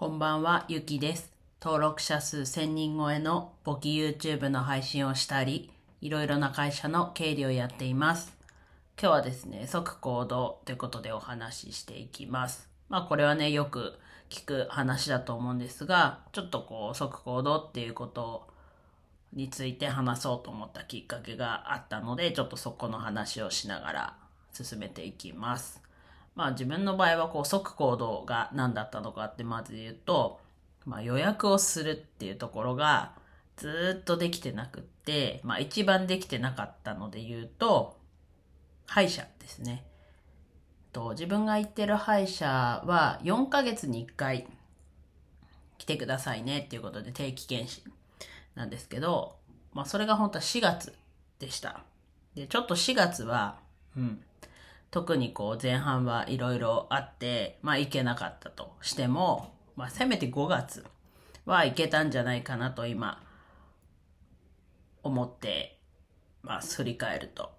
こんばんは、ゆきです。登録者数1000人超えの簿記 YouTube の配信をしたり、いろいろな会社の経理をやっています。今日はですね、即行動ということでお話ししていきます。まあこれはね、よく聞く話だと思うんですが、ちょっとこう、即行動っていうことについて話そうと思ったきっかけがあったので、ちょっとそこの話をしながら進めていきます。まあ自分の場合はこう即行動が何だったのかってまず言うと、まあ予約をするっていうところがずっとできてなくって、まあ一番できてなかったので言うと、歯医者ですね。と自分が行ってる歯医者は4ヶ月に1回来てくださいねっていうことで定期検診なんですけど、まあそれが本当は4月でした。で、ちょっと4月は、うん、特にこう前半はいろいろあって、まあ行けなかったとしても、まあせめて5月は行けたんじゃないかなと今思ってます。振り返ると。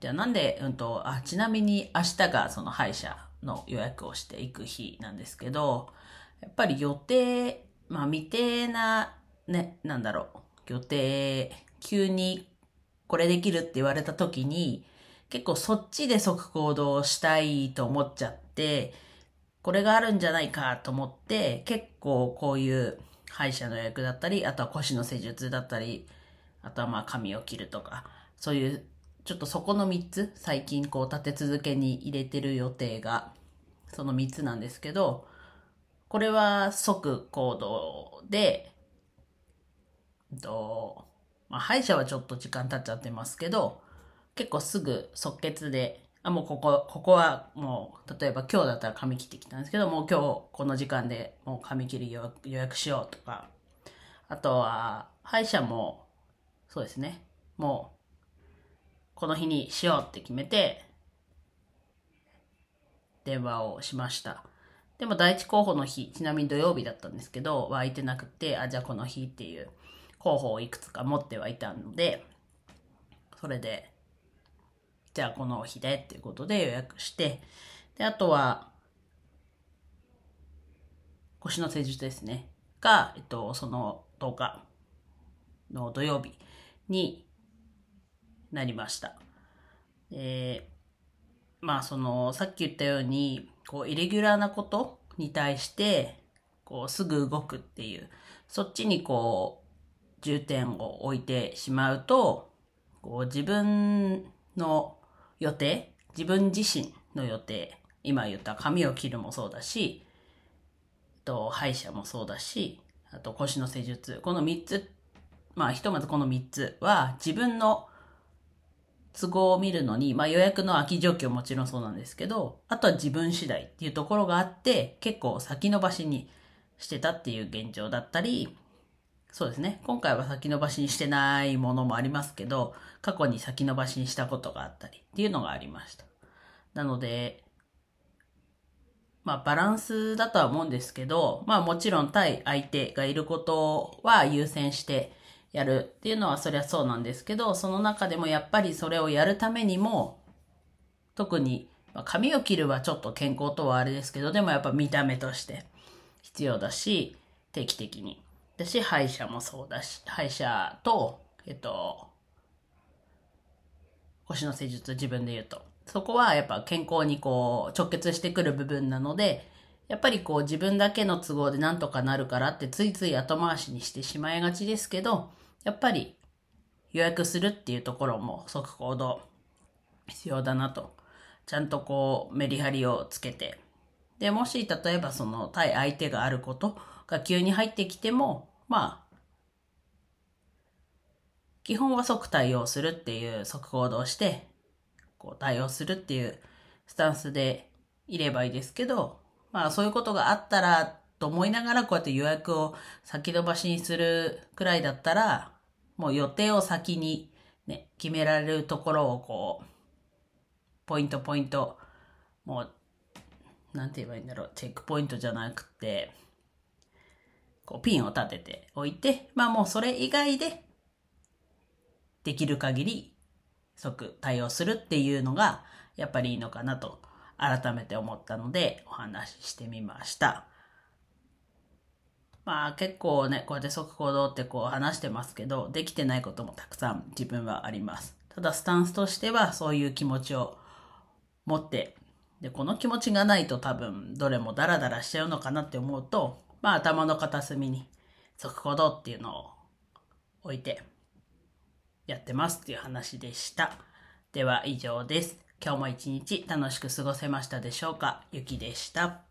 じゃあなんで、うんと、あ、ちなみに明日がその歯医者の予約をしていく日なんですけど、やっぱり予定、まあ未定な、ね、なんだろう、予定、急にこれできるって言われた時に、結構そっちで即行動したいと思っちゃって、これがあるんじゃないかと思って、結構こういう歯医者の予約だったり、あとは腰の施術だったり、あとはまあ髪を切るとか、そういう、ちょっとそこの3つ、最近こう立て続けに入れてる予定が、その3つなんですけど、これは即行動で、うんと、まあ歯医者はちょっと時間経っちゃってますけど、結構すぐ即決で、あ、もうここ、ここはもう、例えば今日だったら髪切ってきたんですけど、もう今日この時間でもう髪切り予約予約しようとか、あとは、歯医者も、そうですね、もう、この日にしようって決めて、電話をしました。でも第一候補の日、ちなみに土曜日だったんですけど、は空いてなくて、あ、じゃあこの日っていう候補をいくつか持ってはいたので、それで、じゃあこの日でっていうことで予約して、で、あとは、腰の施術ですね。が、えっと、その10日の土曜日になりました。で、まあその、さっき言ったように、こう、イレギュラーなことに対して、こう、すぐ動くっていう、そっちにこう、重点を置いてしまうと、こう、自分の予定、自分自身の予定、今言った髪を切るもそうだし、と歯医者もそうだし、あと腰の施術、この3つ、まあひとまずこの3つは自分の都合を見るのに、まあ予約の空き状況もちろんそうなんですけど、あとは自分次第っていうところがあって、結構先延ばしにしてたっていう現状だったり、そうですね。今回は先延ばしにしてないものもありますけど、過去に先延ばしにしたことがあったりっていうのがありました。なので、まあバランスだとは思うんですけど、まあもちろん対相手がいることは優先してやるっていうのはそりゃそうなんですけど、その中でもやっぱりそれをやるためにも、特に、まあ、髪を切るはちょっと健康とはあれですけど、でもやっぱ見た目として必要だし、定期的に。だし、歯医者もそうだし、歯医者と、えっと、腰の施術自分で言うと。そこはやっぱ健康にこう直結してくる部分なので、やっぱりこう自分だけの都合でなんとかなるからってついつい後回しにしてしまいがちですけど、やっぱり予約するっていうところも即行動必要だなと。ちゃんとこうメリハリをつけて。で、もし例えばその対相手があることが急に入ってきても、まあ、基本は即対応するっていう即行動して、こう対応するっていうスタンスでいればいいですけど、まあそういうことがあったらと思いながらこうやって予約を先延ばしにするくらいだったら、もう予定を先にね、決められるところをこう、ポイントポイント、もう、なんて言えばいいんだろう、チェックポイントじゃなくて、こうピンを立てておいて、まあもうそれ以外で、できる限り即対応するっていうのがやっぱりいいのかなと改めて思ったのでお話ししてみました。まあ結構ね、こうやって即行動ってこう話してますけど、できてないこともたくさん自分はあります。ただスタンスとしてはそういう気持ちを持って、で、この気持ちがないと多分どれもダラダラしちゃうのかなって思うと、まあ頭の片隅に即行動っていうのを置いてやってますっていう話でした。では以上です。今日も一日楽しく過ごせましたでしょうか？ゆきでした。